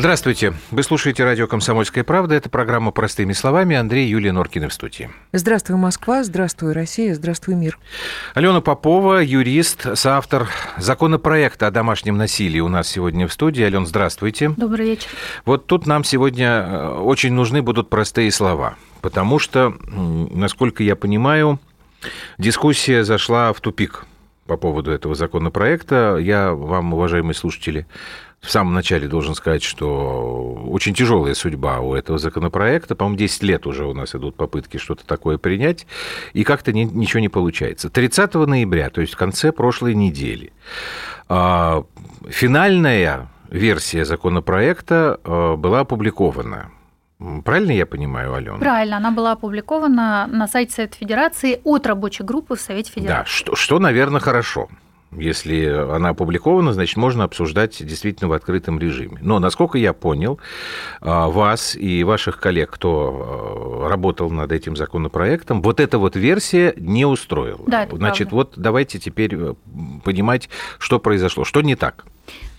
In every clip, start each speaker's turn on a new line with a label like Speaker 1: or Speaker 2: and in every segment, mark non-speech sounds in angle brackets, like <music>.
Speaker 1: Здравствуйте. Вы слушаете радио «Комсомольская правда». Это программа «Простыми словами». Андрей Юлия Норкина в студии.
Speaker 2: Здравствуй, Москва. Здравствуй, Россия. Здравствуй, мир.
Speaker 1: Алена Попова, юрист, соавтор законопроекта о домашнем насилии у нас сегодня в студии. Алена, здравствуйте.
Speaker 3: Добрый вечер.
Speaker 1: Вот тут нам сегодня э, очень нужны будут простые слова, потому что, насколько я понимаю, дискуссия зашла в тупик по поводу этого законопроекта. Я вам, уважаемые слушатели, в самом начале должен сказать, что очень тяжелая судьба у этого законопроекта. По-моему, 10 лет уже у нас идут попытки что-то такое принять, и как-то не, ничего не получается. 30 ноября, то есть в конце прошлой недели, а, финальная версия законопроекта а, была опубликована. Правильно я понимаю, Алена?
Speaker 3: Правильно, она была опубликована на сайте Совета Федерации от рабочей группы в Совете Федерации.
Speaker 1: Да, что, что наверное, хорошо. Если она опубликована, значит, можно обсуждать действительно в открытом режиме. Но, насколько я понял, а, вас и ваших коллег, кто а, работал над этим законопроектом, вот эта вот версия не устроила.
Speaker 3: Да, это
Speaker 1: Значит,
Speaker 3: правда.
Speaker 1: вот давайте теперь э, понимать, что произошло, что не так.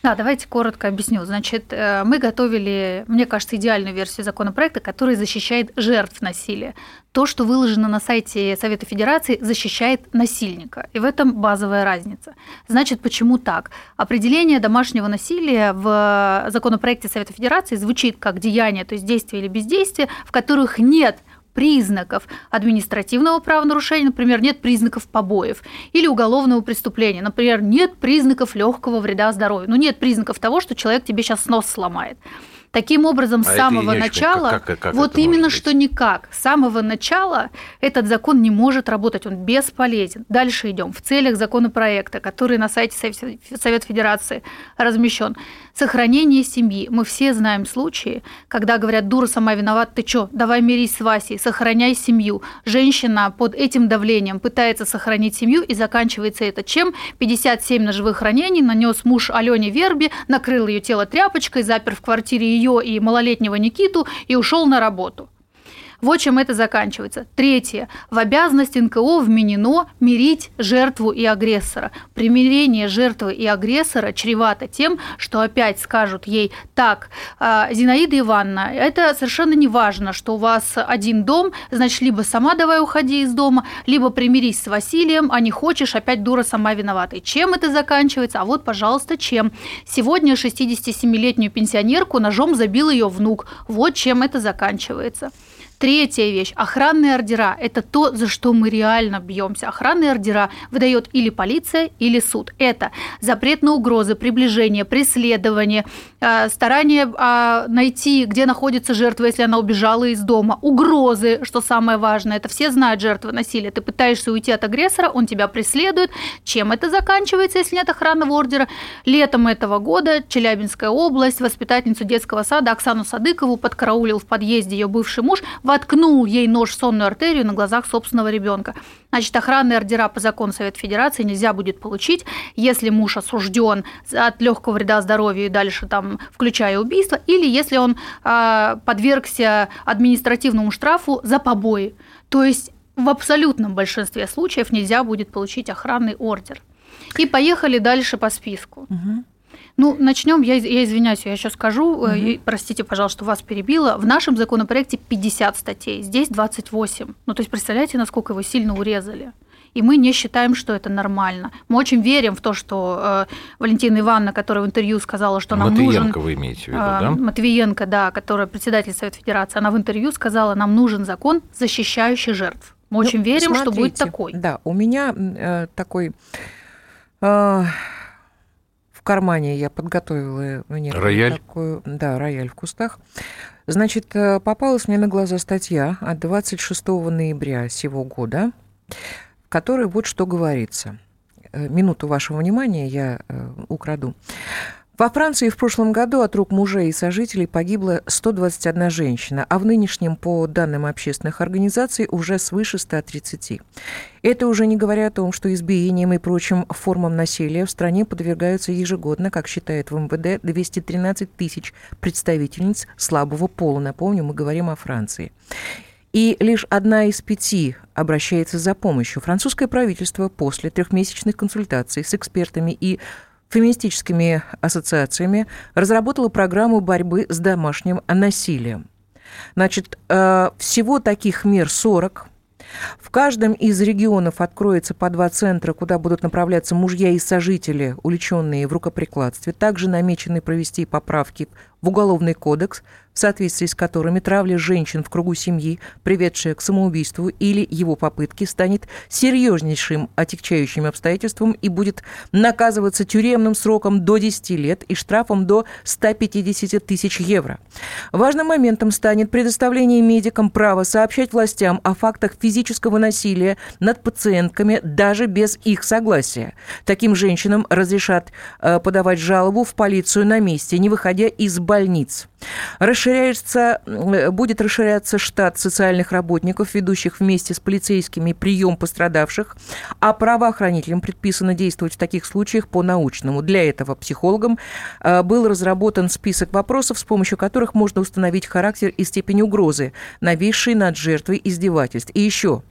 Speaker 3: Да, давайте коротко объясню. Значит, э, мы готовили, мне кажется, идеальную версию законопроекта, который защищает жертв насилия. То, что выложено на сайте Совета Федерации, защищает насильника. И в этом базовая разница. Значит, почему так? Определение домашнего насилия в законопроекте Совета Федерации звучит как деяние, то есть действие или бездействие, в которых нет признаков административного правонарушения, например, нет признаков побоев, или уголовного преступления, например, нет признаков легкого вреда здоровью, ну нет признаков того, что человек тебе сейчас нос сломает. Таким образом, с
Speaker 1: А
Speaker 3: самого начала,
Speaker 1: как- как- как
Speaker 3: вот именно что никак, с самого начала этот закон не может работать, он бесполезен. Дальше идем. В целях законопроекта, который на сайте Совет Совет Федерации размещен, сохранение семьи. Мы все знаем случаи, когда говорят, дура сама виновата, ты чё, давай мирись с Васей, сохраняй семью. Женщина под этим давлением пытается сохранить семью, и заканчивается это чем? 57 ножевых ранений нанес муж Алене Верби, накрыл ее тело тряпочкой, запер в квартире ее и малолетнего Никиту и ушел на работу. Вот чем это заканчивается. Третье. В обязанность НКО вменено мирить жертву и агрессора. Примирение жертвы и агрессора чревато тем, что опять скажут ей, так, а, Зинаида Ивановна, это совершенно не важно, что у вас один дом, значит, либо сама давай уходи из дома, либо примирись с Василием, а не хочешь, опять дура сама виновата. И чем это заканчивается? А вот, пожалуйста, чем? Сегодня 67-летнюю пенсионерку ножом забил ее внук. Вот чем это заканчивается. Третья вещь. Охранные ордера – это то, за что мы реально бьемся. Охранные ордера выдает или полиция, или суд. Это запрет на угрозы, приближение, преследование, э, старание э, найти, где находится жертва, если она убежала из дома, угрозы, что самое важное. Это все знают жертвы насилия. Ты пытаешься уйти от агрессора, он тебя преследует. Чем это заканчивается, если нет охранного ордера? Летом этого года Челябинская область, воспитательницу детского сада Оксану Садыкову подкараулил в подъезде ее бывший муж, воткнул ей нож в сонную артерию на глазах собственного ребенка. Значит, охранные ордера по закону Совета Федерации нельзя будет получить, если муж осужден от легкого вреда здоровью и дальше там, включая убийство, или если он э, подвергся административному штрафу за побои. То есть в абсолютном большинстве случаев нельзя будет получить охранный ордер. И поехали дальше по списку.
Speaker 2: Угу.
Speaker 3: Ну, начнем, я, я извиняюсь, я еще скажу, угу. э, простите, пожалуйста, что вас перебила. В нашем законопроекте 50 статей, здесь 28. Ну, то есть, представляете, насколько его сильно урезали. И мы не считаем, что это нормально. Мы очень верим в то, что э, Валентина Ивановна, которая в интервью сказала, что нам
Speaker 1: Матвиенко
Speaker 3: нужен...
Speaker 1: вы имеете в виду,
Speaker 3: э,
Speaker 1: да?
Speaker 3: Матвиенко, да, которая председатель Совета Федерации, она в интервью сказала, нам нужен закон, защищающий жертв. Мы
Speaker 2: Ну,
Speaker 3: очень верим, что будет
Speaker 2: смотрите,
Speaker 3: такой.
Speaker 2: Да, у меня э, такой... Э, в кармане я подготовила некую
Speaker 1: Рояль?
Speaker 2: такую... Да, рояль в кустах. Значит, э, попалась мне на глаза статья от 26 ноября сего года, в которой вот что говорится. Э, Минуту вашего внимания я э, украду. Во Франции в прошлом году от рук мужей и сожителей погибла 121 женщина, а в нынешнем, по данным общественных организаций, уже свыше 130. Это уже не говоря о том, что избиениям и прочим формам насилия в стране подвергаются ежегодно, как считает в МВД, 213 тысяч представительниц слабого пола. Напомню, мы говорим о Франции. И лишь одна из пяти обращается за помощью. Французское правительство после трехмесячных консультаций с экспертами и феминистическими ассоциациями разработала программу борьбы с домашним насилием. Значит, э, всего таких мер 40. В каждом из регионов откроется по два центра, куда будут направляться мужья и сожители, увлеченные в рукоприкладстве. Также намечены провести поправки в Уголовный кодекс, в соответствии с которыми травля женщин в кругу семьи, приведшая к самоубийству или его попытке, станет серьезнейшим отягчающим обстоятельством и будет наказываться тюремным сроком до 10 лет и штрафом до 150 тысяч евро. Важным моментом станет предоставление медикам права сообщать властям о фактах физического насилия над пациентками даже без их согласия. Таким женщинам разрешат э, подавать жалобу в полицию на месте, не выходя из больниц. Расширяется, будет расширяться штат социальных работников, ведущих вместе с полицейскими прием пострадавших, а правоохранителям предписано действовать в таких случаях по-научному. Для этого психологам э, был разработан список вопросов, с помощью которых можно установить характер и степень угрозы, нависшей над жертвой издевательств. И еще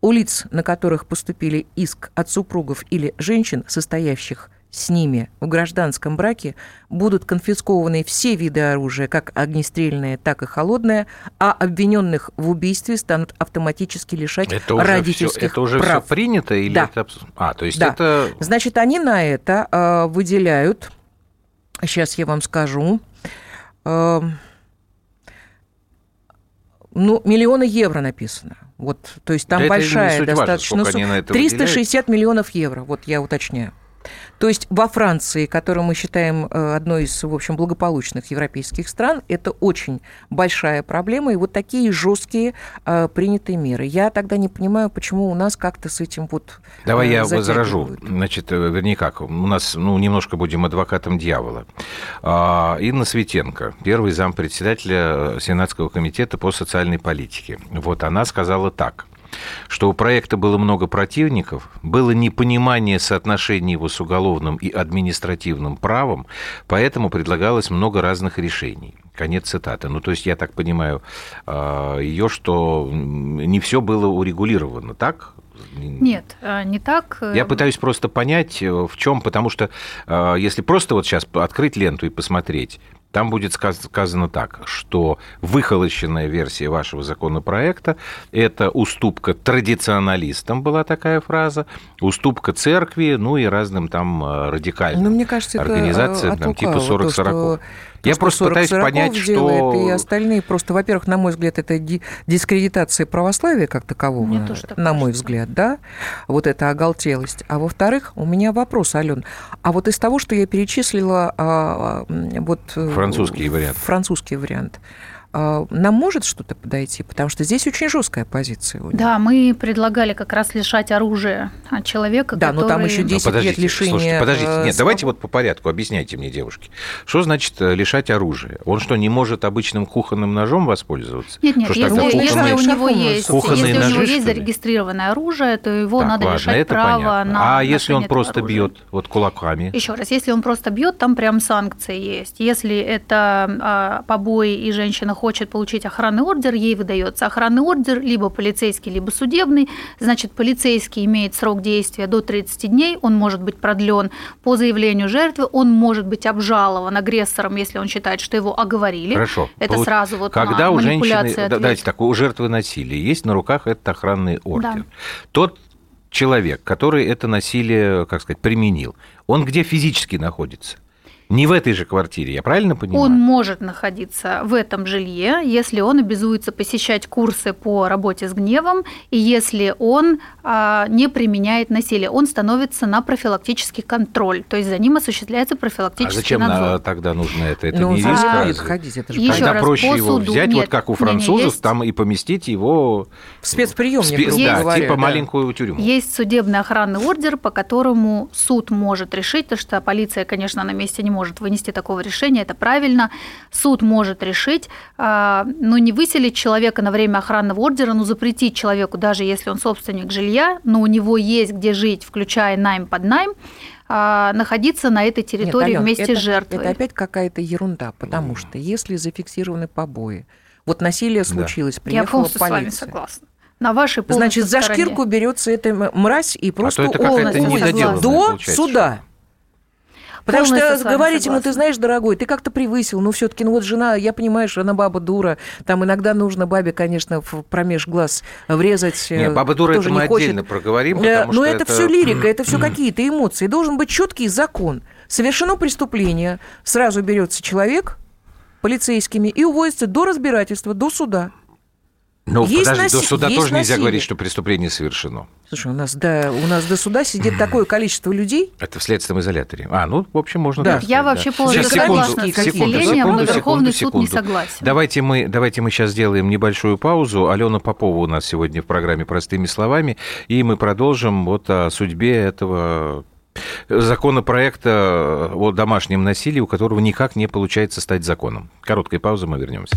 Speaker 2: у лиц, на которых поступили иск от супругов или женщин, состоящих с ними в гражданском браке будут конфискованы все виды оружия, как огнестрельное, так и холодное, а обвиненных в убийстве станут автоматически лишать это уже родительских
Speaker 1: все, это уже
Speaker 2: прав.
Speaker 1: Все принято или
Speaker 2: да.
Speaker 1: это а то есть
Speaker 2: да.
Speaker 1: это
Speaker 2: значит они на это э, выделяют сейчас я вам скажу э, ну миллионы евро написано вот то есть там
Speaker 1: да
Speaker 2: большая достаточно
Speaker 1: сумма
Speaker 2: 360 миллионов евро вот я уточняю то есть во Франции, которую мы считаем э, одной из, в общем, благополучных европейских стран, это очень большая проблема, и вот такие жесткие э, принятые меры. Я тогда не понимаю, почему у нас как-то с этим вот
Speaker 1: Давай я возражу. Значит, э, вернее как, у нас, ну, немножко будем адвокатом дьявола. А, Инна Светенко, первый зампредседателя Сенатского комитета по социальной политике. Вот она сказала так – что у проекта было много противников, было непонимание соотношений его с уголовным и административным правом, поэтому предлагалось много разных решений. Конец цитаты. Ну, то есть, я так понимаю а, ее, что не все было урегулировано, так?
Speaker 3: Нет, а, не так.
Speaker 1: Я пытаюсь просто понять, э, в чем, потому что а, если просто вот сейчас открыть ленту и посмотреть, там будет сказано так, что выхолощенная версия вашего законопроекта – это уступка традиционалистам, была такая фраза, уступка церкви, ну и разным там э, радикальным ну, мне кажется, организациям,
Speaker 2: это
Speaker 1: там, типа 40-40.
Speaker 2: Я просто пытаюсь понять, делает, что... И остальные просто, во-первых, на мой взгляд, это дискредитация православия как такового, Мне тоже на мой взгляд, да, вот эта оголтелость. А во-вторых, у меня вопрос, Ален, а вот из того, что я перечислила, а, а, вот...
Speaker 1: Э, французский вариант.
Speaker 2: Французский вариант. А, нам может что-то подойти? Потому что здесь очень жесткая позиция. У
Speaker 3: да, мы предлагали как раз лишать оружия от человека,
Speaker 2: Да, который... но там еще 10
Speaker 1: но
Speaker 2: лет лишения...
Speaker 1: Слушайте, подождите, нет, свобод... давайте вот по порядку, объясняйте мне, девушки. Что значит э, лишать оружия? Он что, не может обычным кухонным ножом воспользоваться?
Speaker 3: Нет, нет,
Speaker 1: что
Speaker 3: если,
Speaker 1: кухонные...
Speaker 3: если у него есть,
Speaker 1: кухонные
Speaker 3: если
Speaker 1: ножи,
Speaker 3: у него есть зарегистрированное оружие, то его
Speaker 1: так,
Speaker 3: надо
Speaker 1: ладно,
Speaker 3: лишать
Speaker 1: это
Speaker 3: права
Speaker 1: понятно.
Speaker 3: на
Speaker 1: А если он просто
Speaker 3: оружия.
Speaker 1: бьет вот кулаками?
Speaker 3: Еще раз, если он просто бьет, там прям санкции есть. Если это а, побои и женщина хочет получить охранный ордер, ей выдается охранный ордер, либо полицейский, либо судебный. Значит, полицейский имеет срок действия до 30 дней, он может быть продлен по заявлению жертвы, он может быть обжалован агрессором, если он считает, что его оговорили.
Speaker 1: Хорошо.
Speaker 3: Это Получ... сразу вот
Speaker 1: Когда у женщины,
Speaker 3: ответ.
Speaker 1: давайте так, у жертвы насилия есть на руках этот охранный ордер. Да. Тот человек, который это насилие, как сказать, применил, он где физически находится? Не в этой же квартире, я правильно понимаю?
Speaker 3: Он может находиться в этом жилье, если он обязуется посещать курсы по работе с гневом, и если он а, не применяет насилие. Он становится на профилактический контроль, то есть за ним осуществляется профилактический
Speaker 1: а зачем
Speaker 3: надзор.
Speaker 1: тогда нужно это? Это
Speaker 2: ну,
Speaker 1: не риск?
Speaker 2: А... ходить, это же
Speaker 3: Еще
Speaker 1: Тогда
Speaker 3: раз,
Speaker 1: проще его
Speaker 3: суду...
Speaker 1: взять,
Speaker 3: Нет,
Speaker 1: вот как у французов,
Speaker 3: не, есть...
Speaker 1: там и поместить его...
Speaker 2: В спецприемник,
Speaker 1: Спец... Да,
Speaker 2: говоря,
Speaker 1: типа
Speaker 2: да.
Speaker 1: маленькую тюрьму.
Speaker 3: Есть судебный охранный ордер, по которому суд может решить, то что полиция, конечно, на месте не может вынести такого решения, это правильно. Суд может решить, а, но не выселить человека на время охранного ордера, но запретить человеку, даже если он собственник жилья, но у него есть где жить, включая найм под найм, а, находиться на этой территории
Speaker 2: Нет, Алён,
Speaker 3: вместе
Speaker 2: это,
Speaker 3: с жертвой.
Speaker 2: Это опять какая-то ерунда, потому mm. что если зафиксированы побои, вот насилие случилось, да. приехала
Speaker 3: Я полностью
Speaker 2: полиция.
Speaker 3: с вами согласна. На вашей
Speaker 2: Значит, за
Speaker 3: стороне.
Speaker 2: шкирку берется эта мразь и просто
Speaker 1: а то это
Speaker 2: уводится до суда. Потому что говорить ему, ты знаешь, дорогой, ты как-то превысил, ну все-таки, ну вот жена, я понимаю, что она баба дура, там иногда нужно бабе, конечно, в промеж глаз врезать.
Speaker 1: Не, баба дура, это мы хочет. отдельно проговорим,
Speaker 2: потому Но это, это все лирика, это все какие-то эмоции. Должен быть четкий закон. Совершено преступление, сразу берется человек полицейскими и уводится до разбирательства, до суда.
Speaker 1: Ну, есть подожди, наси... до суда есть тоже насилие. нельзя говорить, что преступление совершено.
Speaker 2: Слушай, у нас, да, у нас до суда сидит такое количество людей.
Speaker 1: Это в следственном изоляторе. А, ну, в общем, можно... Да,
Speaker 3: я вообще полностью согласна с населением, но Верховный суд не согласен.
Speaker 1: Давайте мы, давайте мы сейчас сделаем небольшую паузу. Алена Попова у нас сегодня в программе «Простыми словами», и мы продолжим вот о судьбе этого законопроекта о домашнем насилии, у которого никак не получается стать законом. Короткая пауза, мы вернемся.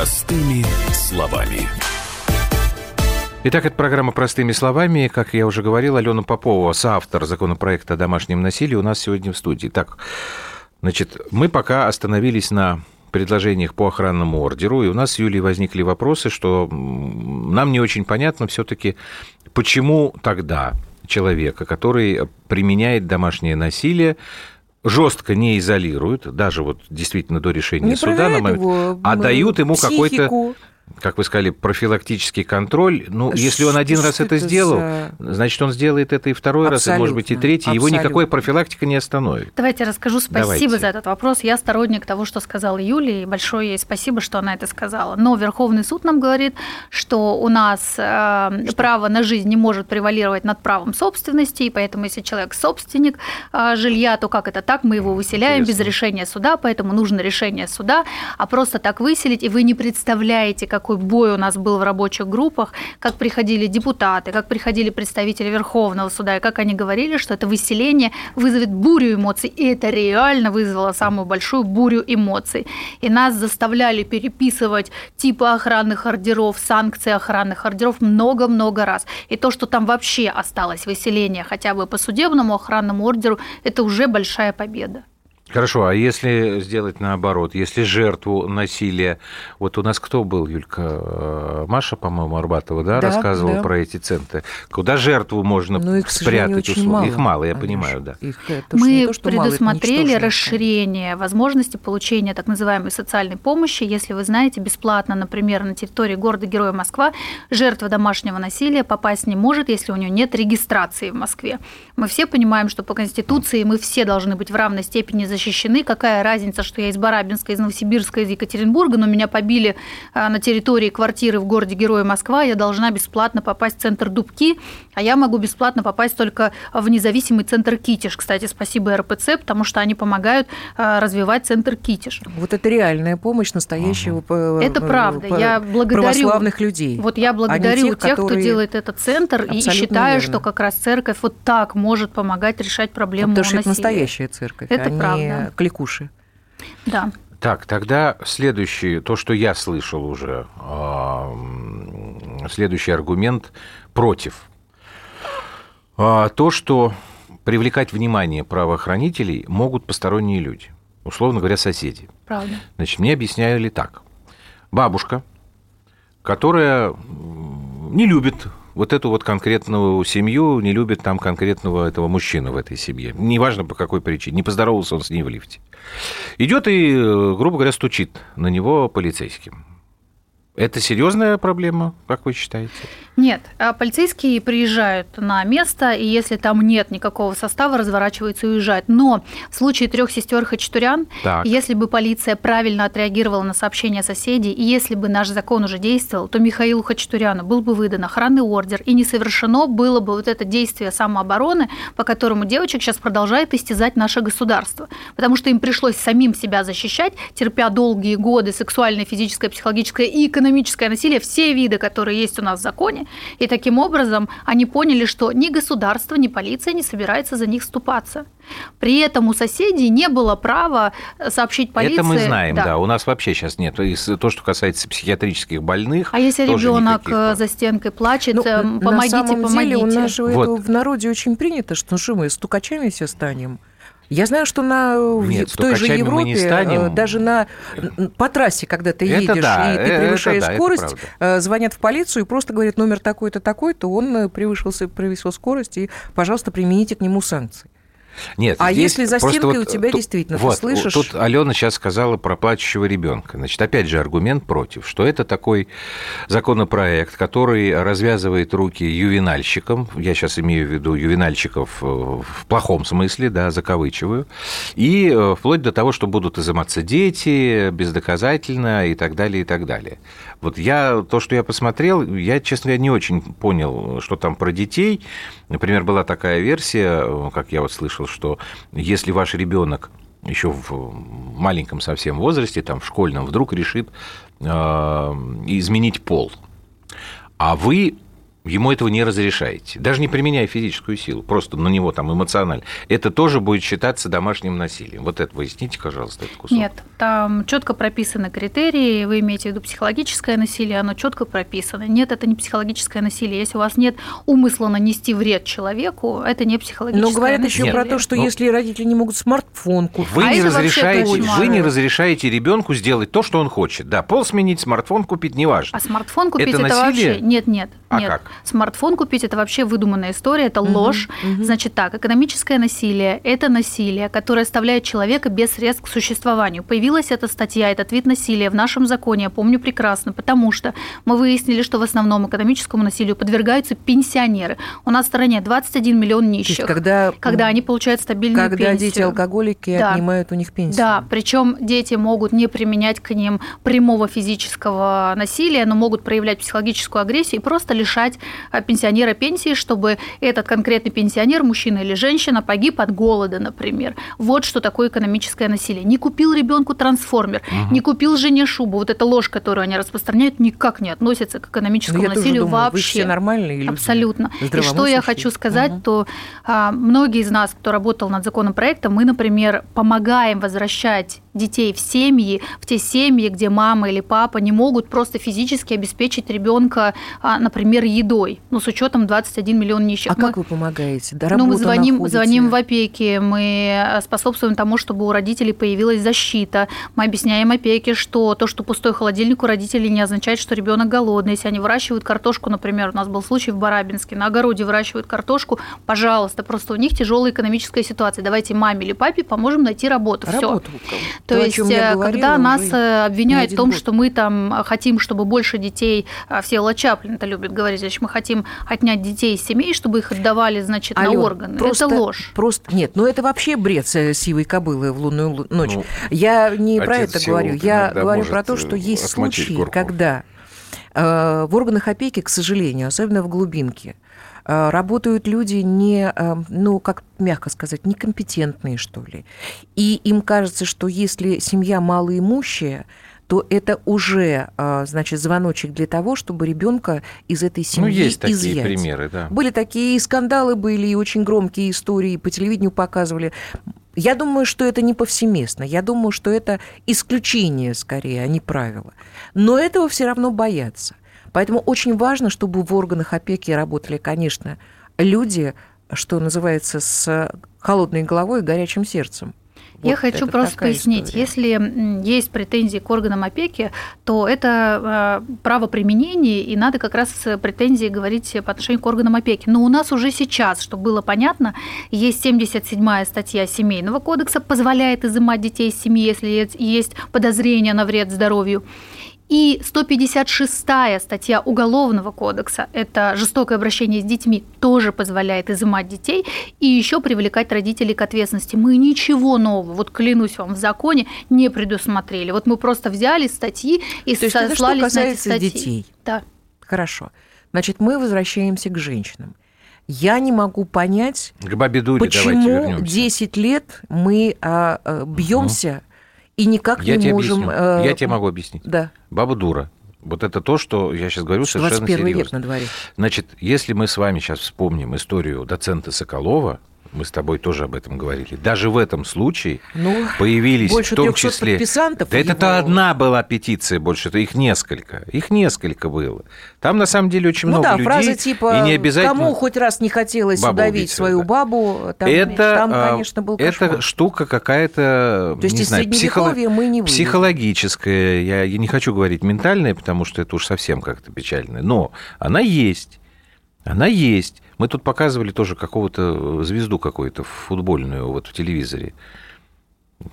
Speaker 4: Простыми словами.
Speaker 1: Итак, это программа «Простыми словами». Как я уже говорил, Алена Попова, соавтор законопроекта о домашнем насилии, у нас сегодня в студии. Так, значит, мы пока остановились на предложениях по охранному ордеру, и у нас с Юлей возникли вопросы, что нам не очень понятно все-таки, почему тогда человека, который применяет домашнее насилие, жестко не изолируют, даже вот действительно до решения
Speaker 2: не
Speaker 1: суда, на
Speaker 2: момент, его,
Speaker 1: а дают ему какой-то как вы сказали, профилактический контроль. Ну, если он один раз это, это сделал, за... значит, он сделает это и второй абсолютно, раз, и, может быть, и третий. Абсолютно. Его никакой профилактика не остановит.
Speaker 3: Давайте расскажу спасибо Давайте. за этот вопрос. Я сторонник того, что сказала Юлия, и большое ей спасибо, что она это сказала. Но Верховный суд нам говорит, что у нас э, право на жизнь не может превалировать над правом собственности, и поэтому, если человек собственник э, жилья, то как это так? Мы его выселяем Интересно. без решения суда, поэтому нужно решение суда, а просто так выселить, и вы не представляете, как какой бой у нас был в рабочих группах, как приходили депутаты, как приходили представители Верховного суда, и как они говорили, что это выселение вызовет бурю эмоций. И это реально вызвало самую большую бурю эмоций. И нас заставляли переписывать типы охранных ордеров, санкции охранных ордеров много-много раз. И то, что там вообще осталось выселение хотя бы по судебному охранному ордеру, это уже большая победа.
Speaker 1: Хорошо, а если сделать наоборот, если жертву насилия, вот у нас кто был, Юлька, э, Маша, по-моему, Арбатова, да, да рассказывала да. про эти центры, куда жертву можно ну, их, спрятать? Очень мало, их мало, я конечно. понимаю, да. Их,
Speaker 3: то, Мы то, предусмотрели мало, расширение возможности получения так называемой социальной помощи, если вы знаете, бесплатно, например, на территории города-героя Москва жертва домашнего насилия попасть не может, если у нее нет регистрации в Москве. Мы все понимаем, что по Конституции мы все должны быть в равной степени защищены защищены. Какая разница, что я из Барабинска, из Новосибирска, из Екатеринбурга, но меня побили а, на территории квартиры в городе Героя Москва, я должна бесплатно попасть в центр Дубки, а я могу бесплатно попасть только в независимый центр Китиш. Кстати, спасибо РПЦ, потому что они помогают а, развивать центр Китиш.
Speaker 2: Вот это реальная помощь настоящего
Speaker 3: угу. Это правда. Я благодарю
Speaker 2: православных людей.
Speaker 3: Вот я благодарю тех, тех кто делает этот центр, и считаю, верно. что как раз церковь вот так может помогать решать проблему
Speaker 2: Потому что это настоящая церковь.
Speaker 3: Это правда
Speaker 2: да. кликуши.
Speaker 3: Да.
Speaker 1: Так, тогда следующий, то, что я слышал уже, следующий аргумент против. А, то, что привлекать внимание правоохранителей могут посторонние люди, условно говоря, соседи.
Speaker 3: Правда.
Speaker 1: Значит, мне объясняли так. Бабушка, которая не любит вот эту вот конкретную семью не любит там конкретного этого мужчину в этой семье. Неважно по какой причине. Не поздоровался он с ней в лифте. Идет и, грубо говоря, стучит на него полицейским. Это серьезная проблема, как вы считаете?
Speaker 3: Нет, а полицейские приезжают на место, и если там нет никакого состава, разворачиваются и уезжают. Но в случае трех сестер Хачатурян,
Speaker 1: Так.
Speaker 3: если бы полиция правильно отреагировала на сообщения соседей, и если бы наш закон уже действовал, то Михаилу Хачатуряну был бы выдан охранный ордер, и не совершено было бы вот это действие самообороны, по которому девочек сейчас продолжает истязать наше государство. Потому что им пришлось самим себя защищать, терпя долгие годы сексуальное, физическое, психологическое и экономическое насилие, все виды, которые есть у нас в законе. И таким образом они поняли, что ни государство, ни полиция не собирается за них ступаться. При этом у соседей не было права сообщить полиции.
Speaker 1: Это мы знаем, да. У нас вообще сейчас нет. И то, что касается психиатрических больных.
Speaker 3: А если
Speaker 1: тоже
Speaker 3: ребенок
Speaker 1: никаких прав.
Speaker 3: за стенкой плачет,
Speaker 2: Ну,
Speaker 3: э,
Speaker 2: на
Speaker 3: помогите,
Speaker 2: самом
Speaker 3: помогите.
Speaker 2: деле у нас же
Speaker 1: Вот.
Speaker 2: в народе очень принято, что ну, что мы стукачами все станем. Я знаю, что на, в-
Speaker 1: Нет,
Speaker 2: в той же
Speaker 1: мы не
Speaker 2: Европе,
Speaker 1: станем.
Speaker 2: э, даже на, по трассе, когда ты
Speaker 1: Это
Speaker 2: едешь
Speaker 1: да,
Speaker 2: и ты
Speaker 1: э, это
Speaker 2: превышаешь
Speaker 1: это
Speaker 2: скорость,
Speaker 1: правда.
Speaker 2: э, звонят в полицию и просто говорят номер такой-то, такой-то, он э, превысил, с- превысил скорость, и, пожалуйста, примените к нему санкции.
Speaker 1: Нет,
Speaker 2: А если за стенкой
Speaker 1: вот
Speaker 2: у тебя действительно, ты
Speaker 1: вот,
Speaker 2: слышишь?
Speaker 1: Тут Алена сейчас сказала про плачущего ребенка. Значит, опять же, аргумент против, что это такой законопроект, который развязывает руки ювенальщикам. Я сейчас имею в виду ювенальщиков э, в плохом смысле, да, закавычиваю. И э, вплоть до того, что будут изыматься дети бездоказательно и так далее, и так далее. Вот я, то, что я посмотрел, я, честно говоря, не очень понял, что там про детей. Например, была такая версия, э, как я вот слышал, что если ваш ребенок еще в маленьком совсем возрасте, там в школьном, вдруг решит э, изменить пол, а вы ему этого не разрешаете, даже не применяя физическую силу, просто на него там эмоционально, это тоже будет считаться домашним насилием. Вот это выясните, пожалуйста, этот кусок.
Speaker 3: Нет, там четко прописаны критерии. Вы имеете в виду психологическое насилие, оно четко прописано. Нет, это не психологическое насилие. Если у вас нет умысла нанести вред человеку, это не психологическое
Speaker 2: Но говорят еще
Speaker 3: насилие.
Speaker 2: про то, что
Speaker 1: Ну,
Speaker 2: если родители не могут смартфон купить,
Speaker 1: Вы,
Speaker 3: А
Speaker 1: не разрешаете, вы не разрешаете ребенку сделать то, что он хочет. Да, пол сменить, смартфон купить, неважно.
Speaker 3: А смартфон купить
Speaker 1: Это
Speaker 3: это,
Speaker 1: насилие?
Speaker 3: вообще нет, нет,
Speaker 1: А
Speaker 3: нет.
Speaker 1: как?
Speaker 3: Смартфон купить это вообще выдуманная история, это ложь. Значит так, экономическое насилие это насилие, которое оставляет человека без средств к существованию. Появилась эта статья, этот вид насилия в нашем законе, я помню прекрасно, потому что мы выяснили, что в основном экономическому насилию подвергаются пенсионеры. У нас в стране 21 миллион
Speaker 2: то есть
Speaker 3: нищих.
Speaker 2: когда,
Speaker 3: Когда они получают стабильную
Speaker 2: когда
Speaker 3: пенсию.
Speaker 2: дети алкоголики
Speaker 3: Да.
Speaker 2: отнимают у них пенсию.
Speaker 3: Да, причем дети могут не применять к ним прямого физического насилия, но могут проявлять психологическую агрессию и просто лишать а, пенсионера пенсии, чтобы этот конкретный пенсионер, мужчина или женщина, погиб от голода, например. Вот что такое экономическое насилие. Не купил ребенку трансформер, не купил жене шубу. Вот эта ложь, которую они распространяют, никак не относится к
Speaker 2: Ну,
Speaker 3: экономическому
Speaker 2: тоже
Speaker 3: насилию
Speaker 2: думаю, вы
Speaker 3: вообще.
Speaker 2: все нормальные люди.
Speaker 3: Абсолютно. И что я хочу сказать,
Speaker 2: Мгм.
Speaker 3: то а, многие из нас, кто работал над законопроектом, мы, например, помогаем возвращать детей в семьи, в те семьи, где мама или папа не могут просто физически обеспечить ребенка, а, например, едой, ну, с учетом 21 миллион нищих.
Speaker 2: А
Speaker 3: Мы-
Speaker 2: как вы помогаете? Да,
Speaker 3: ну, мы
Speaker 2: работу
Speaker 3: звоним,
Speaker 2: находите?
Speaker 3: звоним в опеки, мы э, способствуем тому, чтобы у родителей появилась защита. Мы объясняем опеке, что то, что пустой холодильник у родителей, не означает, что ребенок голодный. Если они выращивают картошку, например, у нас был случай в Барабинске, на огороде выращивают картошку, пожалуйста, просто у них тяжелая экономическая ситуация. Давайте маме или папе поможем найти работу. Все. То,
Speaker 2: о
Speaker 3: есть, э,
Speaker 2: говорила
Speaker 3: когда нас э, обвиняют в том,
Speaker 2: год.
Speaker 3: что мы там э, хотим, чтобы больше детей, а, все Чаплин это любит говорить, значит, мы хотим отнять детей из семей, чтобы их отдавали, значит, на
Speaker 2: Алён,
Speaker 3: органы.
Speaker 2: просто-
Speaker 3: это ложь.
Speaker 2: Просто нет, ну это вообще бред с сивой кобылы в лунную лу- ночь.
Speaker 1: Ну,
Speaker 2: я не про это говорю, я говорю про то, что есть случаи,
Speaker 1: горку.
Speaker 2: когда э, в органах опеки, к сожалению, особенно в глубинке, работают люди не, э, ну, как мягко сказать, некомпетентные, что ли. И им кажется, что если семья малоимущая, то это уже, э, значит, звоночек для того, чтобы ребенка из этой
Speaker 1: Ну,
Speaker 2: семьи
Speaker 1: есть такие
Speaker 2: изъять.
Speaker 1: примеры, да.
Speaker 2: Были такие и скандалы были, и очень громкие истории, по телевидению показывали. Я думаю, что это не повсеместно. Я думаю, что это исключение скорее, а не правило. Но этого все равно боятся. Поэтому очень важно, чтобы в органах опеки работали, конечно, люди, что называется, с холодной головой и горячим сердцем.
Speaker 3: Я
Speaker 2: Вот
Speaker 3: хочу просто пояснить,
Speaker 2: история.
Speaker 3: если есть претензии к органам опеки, то это э, право применения, и надо как раз с претензией говорить по отношению к органам опеки. Но у нас уже сейчас, чтобы было понятно, есть 77-я статья Семейного кодекса, позволяет изымать детей из семьи, если есть подозрение на вред здоровью. И 156-я статья Уголовного кодекса, это жестокое обращение с детьми, тоже позволяет изымать детей и еще привлекать родителей к ответственности. Мы ничего нового, вот клянусь вам, в законе не предусмотрели. Вот мы просто взяли статьи и
Speaker 2: То есть это что
Speaker 3: сослались на эти
Speaker 2: касается
Speaker 3: статьи.
Speaker 2: детей?
Speaker 3: Да.
Speaker 2: Хорошо. Значит, мы возвращаемся к женщинам. Я не могу понять,
Speaker 1: К бабе Дуре давайте
Speaker 2: почему
Speaker 1: вернемся.
Speaker 2: 10 лет мы а, а, бьемся и никак
Speaker 1: Я
Speaker 2: не
Speaker 1: тебе
Speaker 2: можем...
Speaker 1: объясню.
Speaker 2: а,
Speaker 1: Я тебе могу объяснить.
Speaker 2: Да,
Speaker 1: Баба дура. Вот это то, что я сейчас говорю совершенно
Speaker 2: 21 век
Speaker 1: серьезно.
Speaker 2: на дворе.
Speaker 1: Значит, если мы с вами сейчас вспомним историю доцента Соколова, мы с тобой тоже об этом говорили, даже в этом случае
Speaker 2: Ну,
Speaker 1: появились
Speaker 2: больше
Speaker 1: в том
Speaker 2: 300
Speaker 1: числе...
Speaker 2: подписантов
Speaker 1: Да это-то одна была петиция больше, это их несколько. Их несколько было. Там на самом деле очень
Speaker 2: ну
Speaker 1: много
Speaker 2: да,
Speaker 1: людей.
Speaker 2: фраза типа
Speaker 1: и не обязательно...
Speaker 2: «Кому хоть раз не хотелось удавить
Speaker 1: убить
Speaker 2: свою
Speaker 1: да.
Speaker 2: бабу?» Там,
Speaker 1: это,
Speaker 2: там
Speaker 1: а,
Speaker 2: конечно, был
Speaker 1: это
Speaker 2: кошмар.
Speaker 1: штука какая-то,
Speaker 2: То есть
Speaker 1: не знаю, психоло-
Speaker 2: Средневековья мы не вывезем.
Speaker 1: психологическая. Я, я не хочу говорить ментальная, потому что это уж совсем как-то печально. Но она есть. Она есть. Мы тут показывали тоже какого-то звезду какую-то футбольную вот в телевизоре.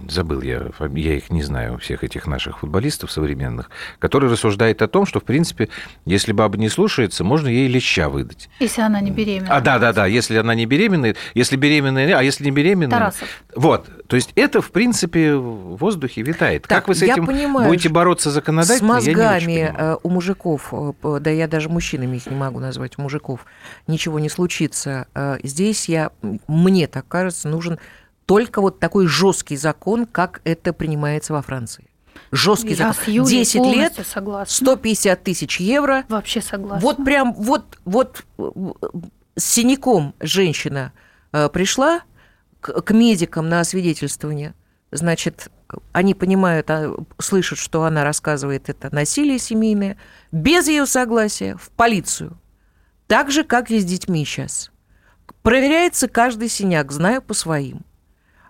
Speaker 1: Забыл я, я их не знаю, всех этих наших футболистов современных, который рассуждает о том, что, в принципе, если баба не слушается, можно ей леща выдать.
Speaker 3: Если она не беременна.
Speaker 1: А, да, да, да. Если она не беременная, если беременная, а если не беременная.
Speaker 3: Тарасов.
Speaker 1: Вот. То есть это, в принципе, в воздухе витает.
Speaker 2: Так,
Speaker 1: как вы с этим
Speaker 2: понимаю,
Speaker 1: будете бороться
Speaker 2: С
Speaker 1: законодательно, я не очень
Speaker 2: мозгами э, у мужиков, э, да я даже мужчинами их не могу назвать, у мужиков, ничего не случится. Э, Здесь я, мне так кажется, нужен только вот такой жесткий закон, как это принимается во Франции. Жесткий
Speaker 3: Я
Speaker 2: закон.
Speaker 3: с Юлей
Speaker 2: 10 лет,
Speaker 3: согласна.
Speaker 2: 150 тысяч евро.
Speaker 3: Вообще согласна.
Speaker 2: Вот прям, вот, вот э, с синяком женщина э, пришла к, к медикам на освидетельствование. Значит, они понимают, а, слышат, что она рассказывает это насилие семейное, без ее согласия в полицию. Так же, как и с детьми сейчас. Проверяется каждый синяк, знаю по своим.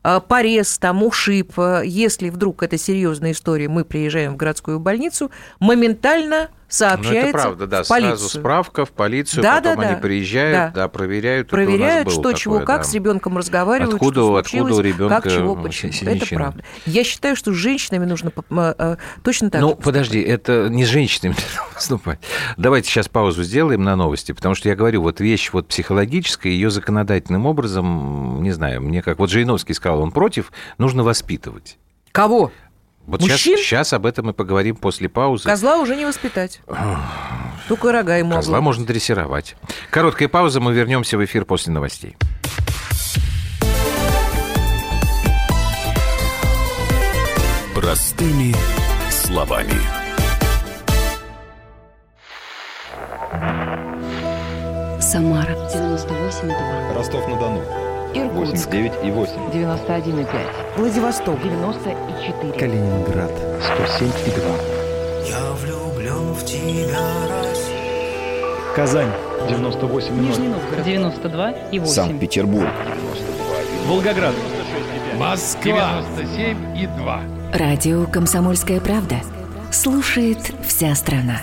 Speaker 2: А, Порез, там, ушиб. а, Если вдруг это серьезная история, мы приезжаем в городскую больницу, моментально
Speaker 1: Ну,
Speaker 2: сообщается
Speaker 1: это правда, да.
Speaker 2: в полицию.
Speaker 1: Сразу справка в полицию,
Speaker 2: Да,
Speaker 1: потом
Speaker 2: да,
Speaker 1: они
Speaker 2: да.
Speaker 1: приезжают,
Speaker 2: Да.
Speaker 1: да, проверяют. Это
Speaker 2: Проверяют, что,
Speaker 1: такое,
Speaker 2: чего, как,
Speaker 1: да.
Speaker 2: с ребенком разговаривают,
Speaker 1: Откуда-
Speaker 2: что
Speaker 1: откуда у ребенка
Speaker 2: как, чего,
Speaker 1: си-
Speaker 2: почему. Это
Speaker 1: синячина?
Speaker 2: правда. Я считаю, что с женщинами нужно м, э, точно так
Speaker 1: Ну,
Speaker 2: же
Speaker 1: подожди, это не с женщинами <laughs> поступать. Давайте сейчас паузу сделаем на новости, потому что я говорю, вот вещь вот психологическая, ее законодательным образом, не знаю, мне как... Вот Жириновский сказал, он против, нужно воспитывать.
Speaker 2: Кого?
Speaker 1: Вот сейчас,
Speaker 2: Мужчин?
Speaker 1: сейчас об этом мы поговорим после паузы.
Speaker 2: Козла уже не воспитать. Только рога ему
Speaker 1: Козла
Speaker 2: обломать.
Speaker 1: можно дрессировать. Короткая пауза, мы вернемся в эфир после новостей.
Speaker 4: Простыми словами.
Speaker 5: Самара 98,2.
Speaker 6: Ростов-на-Дону.
Speaker 5: Иркутск
Speaker 6: 89 и 8.
Speaker 5: 91,5.
Speaker 2: Владивосток.
Speaker 5: 94.
Speaker 6: Калининград. 107 и 2.
Speaker 7: Я влюблен в тебя, Россия.
Speaker 6: Казань. 98 и 0.
Speaker 5: Нижний Новгород 92 и 8.
Speaker 6: Санкт-Петербург.
Speaker 8: Волгоград. Москва. 97 и 2.
Speaker 9: Радио «Комсомольская правда». Слушает вся страна.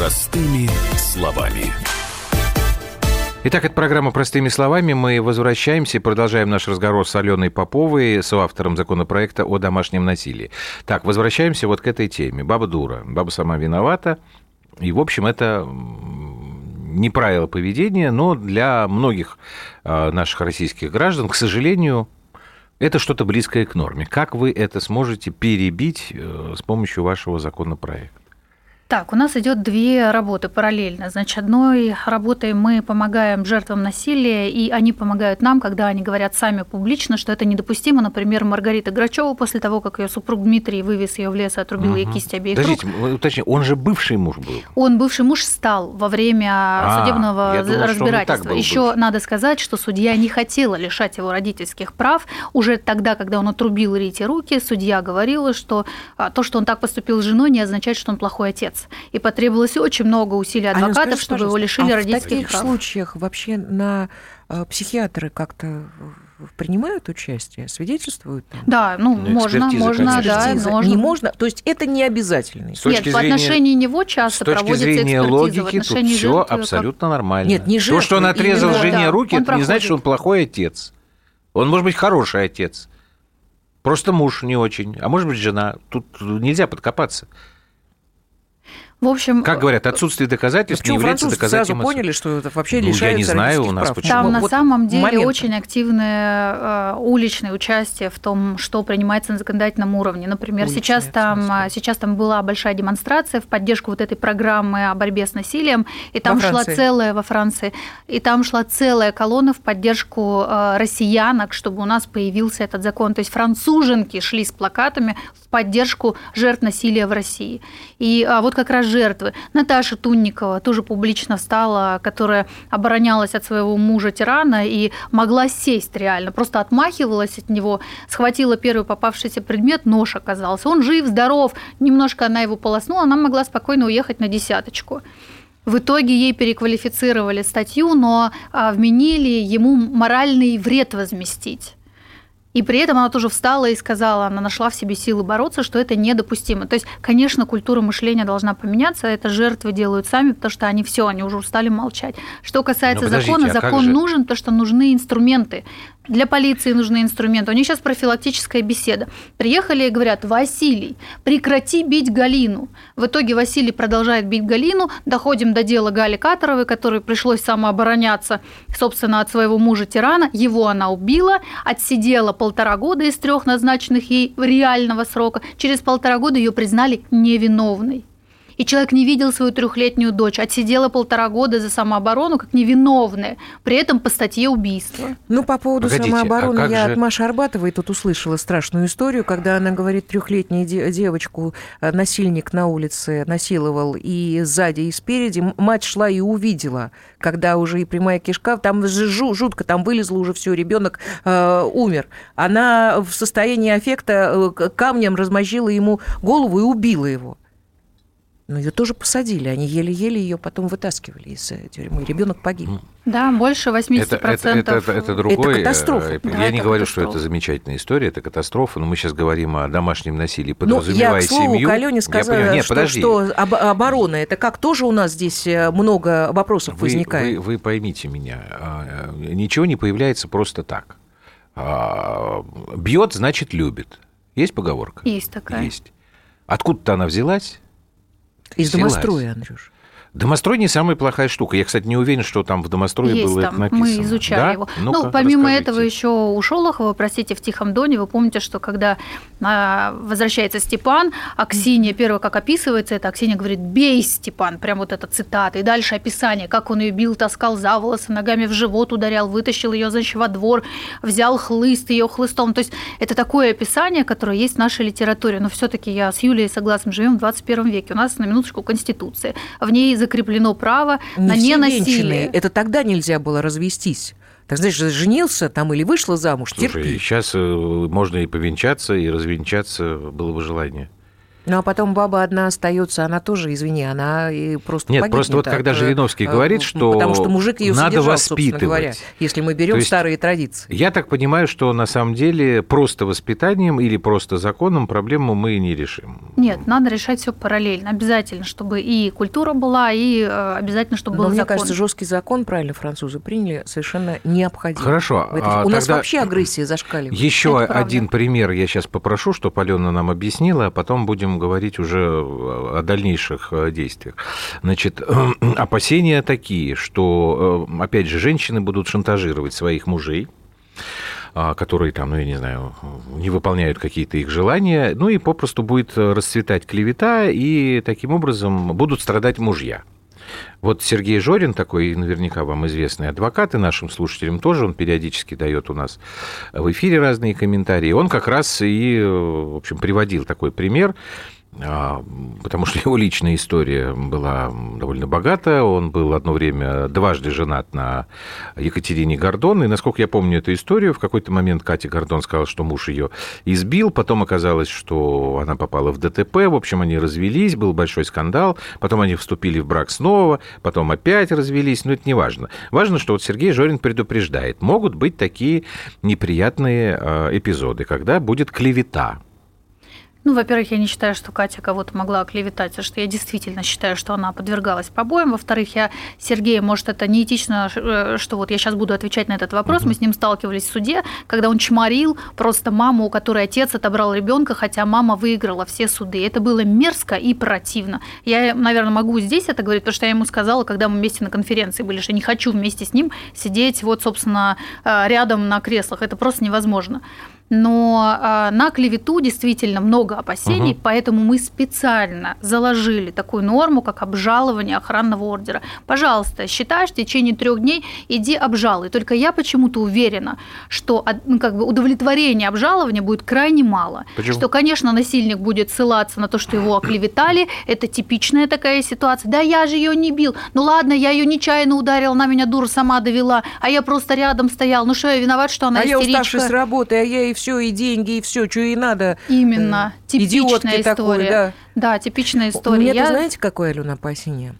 Speaker 4: Простыми словами.
Speaker 1: Итак, это программа «Простыми словами». Мы возвращаемся и продолжаем наш разговор с Аленой Поповой, соавтором законопроекта о домашнем насилии. Так, возвращаемся вот к этой теме. Баба дура. Баба сама виновата. И, в общем, это не правило поведения, но для многих э, наших российских граждан, к сожалению, это что-то близкое к норме. Как вы это сможете перебить э, с помощью вашего законопроекта?
Speaker 3: Так, у нас идет две работы параллельно. Значит, одной работой мы помогаем жертвам насилия, и они помогают нам, когда они говорят сами публично, что это недопустимо. Например, Маргарита Грачева после того, как ее супруг Дмитрий вывез ее в лес и отрубил ей
Speaker 1: Мгм.
Speaker 3: кисть обеих
Speaker 1: Подождите,
Speaker 3: рук.
Speaker 1: вы уточните, он же бывший муж был.
Speaker 3: Он бывший муж стал во время
Speaker 1: А,
Speaker 3: судебного
Speaker 1: я думал, что он и так
Speaker 3: разбирательства.
Speaker 1: был
Speaker 3: Еще
Speaker 1: бывший.
Speaker 3: надо сказать, что судья не хотела лишать его родительских прав. Уже тогда, когда он отрубил Рите руки, судья говорила, что а, то, что он так поступил с женой, не означает, что он плохой отец. И потребовалось очень много усилий
Speaker 2: Алена,
Speaker 3: адвокатов,
Speaker 2: скажите,
Speaker 3: чтобы его лишили
Speaker 2: а
Speaker 3: родительских
Speaker 2: в таких
Speaker 3: прав.
Speaker 2: случаях вообще на э, психиатры как-то принимают участие, свидетельствуют? Там?
Speaker 3: Да, ну,
Speaker 1: Ну,
Speaker 3: можно, можно,
Speaker 1: конечно.
Speaker 3: да, можно.
Speaker 2: Не можно, то есть это не обязательно.
Speaker 1: С точки
Speaker 3: Нет, по
Speaker 1: зрения-
Speaker 3: отношению него
Speaker 1: С
Speaker 3: часто
Speaker 1: точки
Speaker 3: проводится
Speaker 1: зрения логики тут все
Speaker 3: жертвы, как-
Speaker 1: абсолютно нормально.
Speaker 2: Нет, не
Speaker 1: То, что он
Speaker 2: жертвы,
Speaker 1: отрезал
Speaker 2: именно,
Speaker 1: жене
Speaker 3: да,
Speaker 1: руки, это не значит,
Speaker 3: проходит.
Speaker 1: что он плохой отец. Он может быть хороший отец. Просто муж не очень. А может быть, жена. Тут нельзя подкопаться.
Speaker 3: В общем,
Speaker 1: Как говорят, отсутствие
Speaker 2: Ну,
Speaker 1: доказательств не является
Speaker 2: французы сразу
Speaker 1: доказательством.
Speaker 2: поняли, что это вообще
Speaker 1: Ну, я
Speaker 2: лишается
Speaker 1: не знаю, у нас
Speaker 2: прав?
Speaker 1: почему.
Speaker 3: Там
Speaker 2: Вот
Speaker 3: на самом деле
Speaker 2: момент.
Speaker 3: очень активное э, уличное участие в том, что принимается на законодательном уровне. Например,
Speaker 2: Уличное,
Speaker 3: сейчас там,
Speaker 2: смысле?
Speaker 3: э, сейчас там была большая демонстрация в поддержку вот этой программы о борьбе с насилием, и там
Speaker 2: Во
Speaker 3: шла
Speaker 2: Франции.
Speaker 3: целая во Франции, и там шла целая колонна в поддержку э, россиянок, чтобы у нас появился этот закон. То есть француженки шли с плакатами поддержку жертв насилия в России. И а, вот как раз жертвы. Наташа Тунникова тоже публично встала, которая оборонялась от своего мужа-тирана и могла сесть реально, просто отмахивалась от него, схватила первый попавшийся предмет, нож оказался. Он жив, здоров, немножко она его полоснула, она могла спокойно уехать на десяточку. В итоге ей переквалифицировали статью, но а, вменили ему моральный вред возместить. И при этом она тоже встала и сказала, она нашла в себе силы бороться, что это недопустимо. То есть, конечно, культура мышления должна поменяться, это жертвы делают сами, потому что они все, они уже устали молчать. Что касается
Speaker 1: подождите,
Speaker 3: закона,
Speaker 1: а
Speaker 3: закон
Speaker 1: же-
Speaker 3: нужен, потому что нужны инструменты. Для полиции нужны инструменты. У них сейчас профилактическая беседа. Приехали и говорят, Василий, прекрати бить Галину. В итоге Василий продолжает бить Галину. Доходим до дела Гали Катаровой, которой пришлось самообороняться, собственно, от своего мужа-тирана. Его она убила, отсидела полтора года из трех назначенных ей реального срока. Через полтора года ее признали невиновной. И человек не видел свою трехлетнюю дочь, отсидела полтора года за самооборону как невиновная, при этом по статье убийства.
Speaker 2: Ну, по поводу
Speaker 1: Погодите,
Speaker 2: самообороны,
Speaker 1: а
Speaker 2: я
Speaker 1: же-
Speaker 2: от Маши Арбатовой тут услышала страшную историю, когда она говорит, трехлетнюю де- девочку э, насильник на улице насиловал и сзади, и спереди. Мать шла и увидела, когда уже и прямая кишка, там жутко, там вылезло уже все, ребенок э, умер. Она в состоянии аффекта э, камнем размозжила ему голову и убила его. Но ее тоже посадили, они еле-еле ее потом вытаскивали из э, тюрьмы. Ребенок погиб.
Speaker 3: Да, больше 80%.
Speaker 1: Это, это, это, это, это другой.
Speaker 2: Это катастрофа.
Speaker 1: э,
Speaker 3: Да,
Speaker 1: Я не
Speaker 3: это
Speaker 1: говорю, что
Speaker 3: катастрофа.
Speaker 1: это замечательная история, это катастрофа, но мы сейчас говорим о домашнем насилии,
Speaker 2: Ну, я,
Speaker 1: подразумевая
Speaker 2: к слову,
Speaker 1: семью.
Speaker 2: к Алене
Speaker 1: Я
Speaker 2: сказала,
Speaker 1: понимаю. Нет,
Speaker 2: что,
Speaker 1: подожди.
Speaker 2: что об- оборона, это как тоже у нас здесь э, много вопросов
Speaker 1: Вы,
Speaker 2: возникает.
Speaker 1: вы- вы поймите меня, а, э, ничего не появляется просто так. А, Бьет, значит, любит. Есть поговорка?
Speaker 3: Есть такая.
Speaker 1: Есть. Откуда-то она взялась?
Speaker 2: Из домостроя, Андрюш.
Speaker 1: Домострой не самая плохая штука. Я, кстати, не уверен, что там в домострое
Speaker 3: Есть
Speaker 1: было
Speaker 3: там,
Speaker 1: это написано.
Speaker 3: мы изучали
Speaker 1: Да?
Speaker 3: его.
Speaker 1: Ну-ка,
Speaker 3: ну, помимо
Speaker 1: расскажите.
Speaker 3: этого еще у Шолохова, простите, в Тихом Доне, вы помните, что когда а, возвращается Степан, Аксинья, первое, как описывается это, Аксинья говорит, бей, Степан, прям вот эта цитата. И дальше описание, как он ее бил, таскал за волосы, ногами в живот ударял, вытащил ее, значит, во двор, взял хлыст, ее хлыстом. То есть это такое описание, которое есть в нашей литературе. Но все-таки я с Юлией согласна, живем в 21 веке. У нас, на минуточку, Конституция. В ней закреплено право на
Speaker 2: Не все
Speaker 3: ненасилие.
Speaker 2: Это тогда нельзя было развестись. Так знаешь, женился там или вышла замуж,
Speaker 1: Слушай,
Speaker 2: терпи.
Speaker 1: сейчас э, можно и повенчаться, и развенчаться, было бы желание.
Speaker 2: Ну, а потом баба одна остается, она тоже, извини, она и просто
Speaker 1: Нет,
Speaker 2: погибнет
Speaker 1: просто вот
Speaker 2: от,
Speaker 1: когда
Speaker 2: э,
Speaker 1: Жириновский
Speaker 2: э,
Speaker 1: говорит, что
Speaker 2: Потому что мужик ее
Speaker 1: надо
Speaker 2: содержал, собственно говоря,
Speaker 1: воспитывать.
Speaker 2: если мы берем
Speaker 1: есть
Speaker 2: старые традиции.
Speaker 1: Я так понимаю, что на самом деле просто воспитанием или просто законом проблему мы не решим.
Speaker 3: Нет, надо решать все параллельно. Обязательно, чтобы и культура была, и э, обязательно, чтобы
Speaker 2: Но
Speaker 3: был
Speaker 2: мне
Speaker 3: закон.
Speaker 2: кажется, жесткий закон, правильно французы приняли, совершенно необходим.
Speaker 1: Хорошо,
Speaker 2: этой-
Speaker 1: а
Speaker 2: У нас вообще агрессия зашкаливает.
Speaker 1: Еще
Speaker 3: Это правда.
Speaker 1: один пример я сейчас попрошу, чтобы Алена нам объяснила, а потом будем говорить уже о дальнейших э, действиях. Значит, <clears throat> опасения такие, что, э, опять же, женщины будут шантажировать своих мужей, а, которые там, ну, я не знаю, не выполняют какие-то их желания, ну и попросту будет расцветать клевета, и таким образом будут страдать мужья. Вот Сергей Жорин, такой наверняка вам известный адвокат, и нашим слушателям тоже, он периодически дает у нас в эфире разные комментарии. Он как раз и, в общем, приводил такой пример, потому что <laughs> его личная история была довольно богатая. Он был одно время дважды женат на Екатерине Гордон. И, насколько я помню эту историю, в какой-то момент Катя Гордон сказала, что муж ее избил. Потом оказалось, что она попала в ДТП. В общем, они развелись, был большой скандал. Потом они вступили в брак снова, потом опять развелись. Но это не важно. Важно, что вот Сергей Жорин предупреждает. Могут быть такие неприятные а, эпизоды, когда будет клевета
Speaker 3: ну, во-первых, я не считаю, что Катя кого-то могла оклеветать, потому что я действительно считаю, что она подвергалась побоям. Во-вторых, я Сергея, может, это неэтично, э, что вот я сейчас буду отвечать на этот вопрос. Мы с ним сталкивались в суде, когда он чморил просто маму, у которой отец отобрал ребенка, хотя мама выиграла все суды. Это было мерзко и противно. Я, наверное, могу здесь это говорить, потому что я ему сказала, когда мы вместе на конференции были, что не хочу вместе с ним сидеть вот, собственно, э, рядом на креслах. Это просто невозможно но а, на клевету действительно много опасений, угу. поэтому мы специально заложили такую норму, как обжалование охранного ордера. Пожалуйста, считаешь, в течение трех дней иди обжалуй. Только я почему-то уверена, что ну, как бы удовлетворения обжалования будет крайне мало. Почему? Что, конечно, насильник будет ссылаться на то, что его оклеветали. Это типичная такая ситуация. Да я же ее не бил. Ну ладно, я ее нечаянно ударил, она меня дура сама довела, а я просто рядом стоял. Ну что, я виноват, что она
Speaker 2: а
Speaker 3: истеричка?
Speaker 2: я уставший с работы, а я и все, и деньги, и все, что ей надо.
Speaker 3: Именно.
Speaker 2: Э, Типичная история. Такой, да.
Speaker 3: да, типичная история.
Speaker 2: Меня, Я... знаете, какое, Алена, опасение?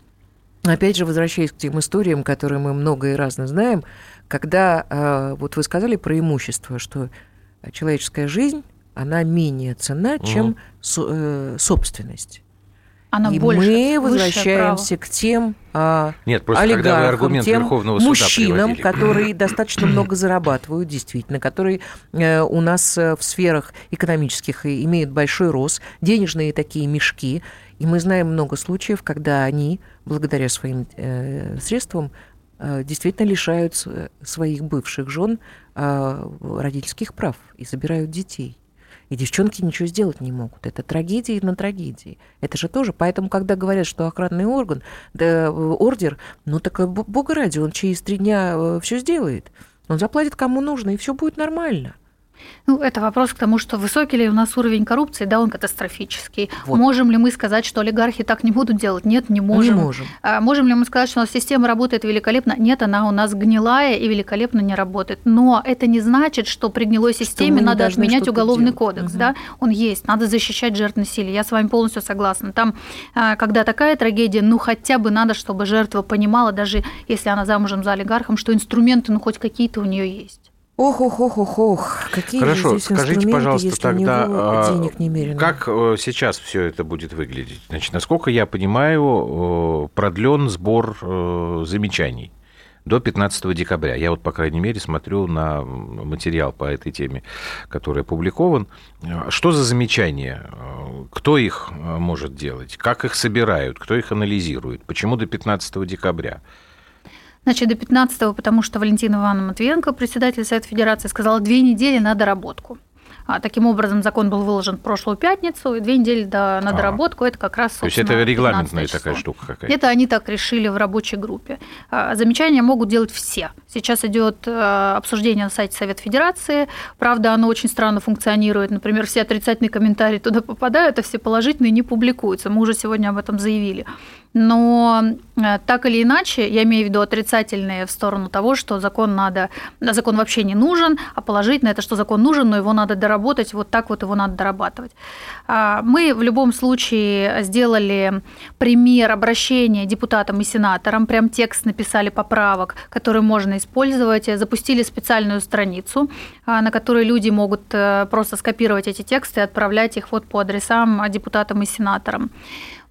Speaker 2: Опять же, возвращаясь к тем историям, которые мы много и разно знаем, когда, э, вот вы сказали про имущество, что человеческая жизнь, она менее ценна, чем угу. собственность.
Speaker 3: Она
Speaker 2: и
Speaker 3: больше,
Speaker 2: мы возвращаемся к тем а,
Speaker 1: Нет, просто
Speaker 2: олигархам,
Speaker 1: аргумент
Speaker 2: тем
Speaker 1: Верховного
Speaker 2: мужчинам, которые <clears throat> достаточно много зарабатывают, действительно, которые э, у нас э, в сферах экономических имеют большой рост, денежные такие мешки. И мы знаем много случаев, когда они, благодаря своим э, средствам, э, действительно лишают своих бывших жен э, родительских прав и забирают детей. И девчонки ничего сделать не могут. Это трагедия на трагедии. Это же тоже. Поэтому, когда говорят, что охранный орган, да, ордер, ну так, бога ради, он через три дня э, все сделает. Он заплатит кому нужно, и все будет нормально.
Speaker 3: Ну, это вопрос к тому, что высокий ли у нас уровень коррупции, да, он катастрофический. Вот. Можем ли мы сказать, что олигархи так не будут делать? Нет, не можем.
Speaker 2: Не можем.
Speaker 3: А можем ли мы сказать, что у нас система работает великолепно? Нет, она у нас гнилая и великолепно не работает. Но это не значит, что при гнилой системе надо отменять уголовный делать. кодекс, угу. да? Он есть, надо защищать жертв насилия. Я с вами полностью согласна. Там, а, когда такая трагедия, ну хотя бы надо, чтобы жертва понимала, даже если она замужем за олигархом, что инструменты, ну хоть какие-то у нее есть.
Speaker 2: Ох, ох, ох, ох, ох. Какие
Speaker 1: Хорошо,
Speaker 2: здесь
Speaker 1: скажите, пожалуйста,
Speaker 2: если
Speaker 1: тогда
Speaker 2: а, денег немерено?
Speaker 1: как э, сейчас все это будет выглядеть? Значит, насколько я понимаю, э, продлен сбор э, замечаний до 15 декабря. Я вот, по крайней мере, смотрю на материал по этой теме, который опубликован. Что за замечания? Кто их может делать? Как их собирают? Кто их анализирует? Почему до 15 декабря?
Speaker 3: Значит, до 15 потому что Валентина Ивановна Матвиенко, председатель Совета Федерации, сказала, две недели на доработку. А, таким образом, закон был выложен в прошлую пятницу, и две недели до, на доработку это как раз,
Speaker 1: То есть это регламентная такая штука какая-то?
Speaker 3: Это они так решили в рабочей группе. А, замечания могут делать все. Сейчас идет э, обсуждение на сайте Совета Федерации. Правда, оно очень странно функционирует. Например, все отрицательные комментарии туда попадают, а все положительные не публикуются. Мы уже сегодня об этом заявили. Но э, так или иначе, я имею в виду отрицательные в сторону того, что закон надо, закон вообще не нужен, а положительное это, что закон нужен, но его надо доработать, вот так вот его надо дорабатывать. А, мы в любом случае сделали пример обращения депутатам и сенаторам, прям текст написали поправок, которые можно использовать, запустили специальную страницу, а, на которой люди могут э, просто скопировать эти тексты и отправлять их вот по адресам депутатам и сенаторам.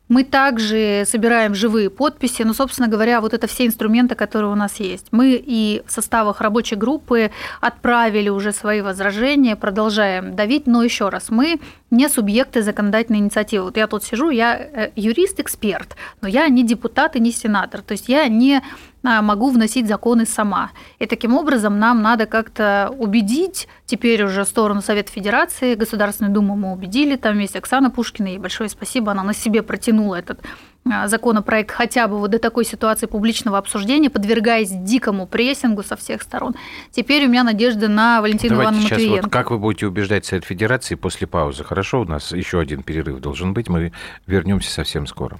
Speaker 3: Мы также собираем живые подписи, ну, собственно говоря, вот это все инструменты, которые у нас есть. Мы и в составах рабочей группы отправили уже свои возражения, продолжаем давить, но еще раз, мы не субъекты законодательной инициативы. Вот я тут сижу, я э, юрист-эксперт, но я не депутат и не сенатор, то есть я не могу вносить законы сама. И таким образом нам надо как-то убедить теперь уже сторону Совета Федерации, Государственную Думу мы убедили, там есть Оксана Пушкина, ей большое спасибо, она на себе протянула этот а, законопроект хотя бы вот до такой ситуации публичного обсуждения, подвергаясь дикому прессингу со всех сторон. Теперь у меня надежда на Валентину
Speaker 1: Давайте
Speaker 3: Ивановну
Speaker 1: сейчас
Speaker 3: Матвиенко.
Speaker 1: вот как вы будете убеждать Совет Федерации после паузы? Хорошо, у нас еще один перерыв должен быть. Мы вернемся совсем скоро.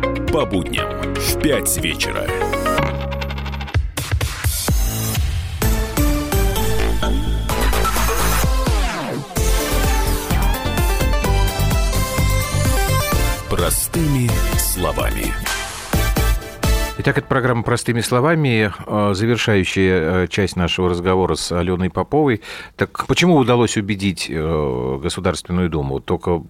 Speaker 4: По будням в 5 вечера. Простыми словами.
Speaker 1: Итак, это программа «Простыми словами», э, завершающая э, часть нашего разговора с Аленой Поповой. Так почему удалось убедить э, Государственную Думу? Только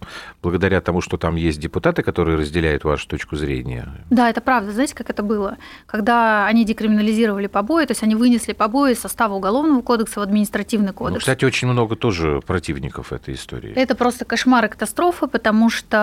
Speaker 1: благодаря тому, что там есть депутаты, которые разделяют вашу точку зрения?
Speaker 3: Да, это правда. Знаете, как это было? Когда они декриминализировали побои, то есть они вынесли побои из состава Уголовного кодекса в административный
Speaker 1: Ну,
Speaker 3: кодекс.
Speaker 1: кстати, очень много тоже противников этой истории.
Speaker 3: Это просто кошмар и катастрофа, потому что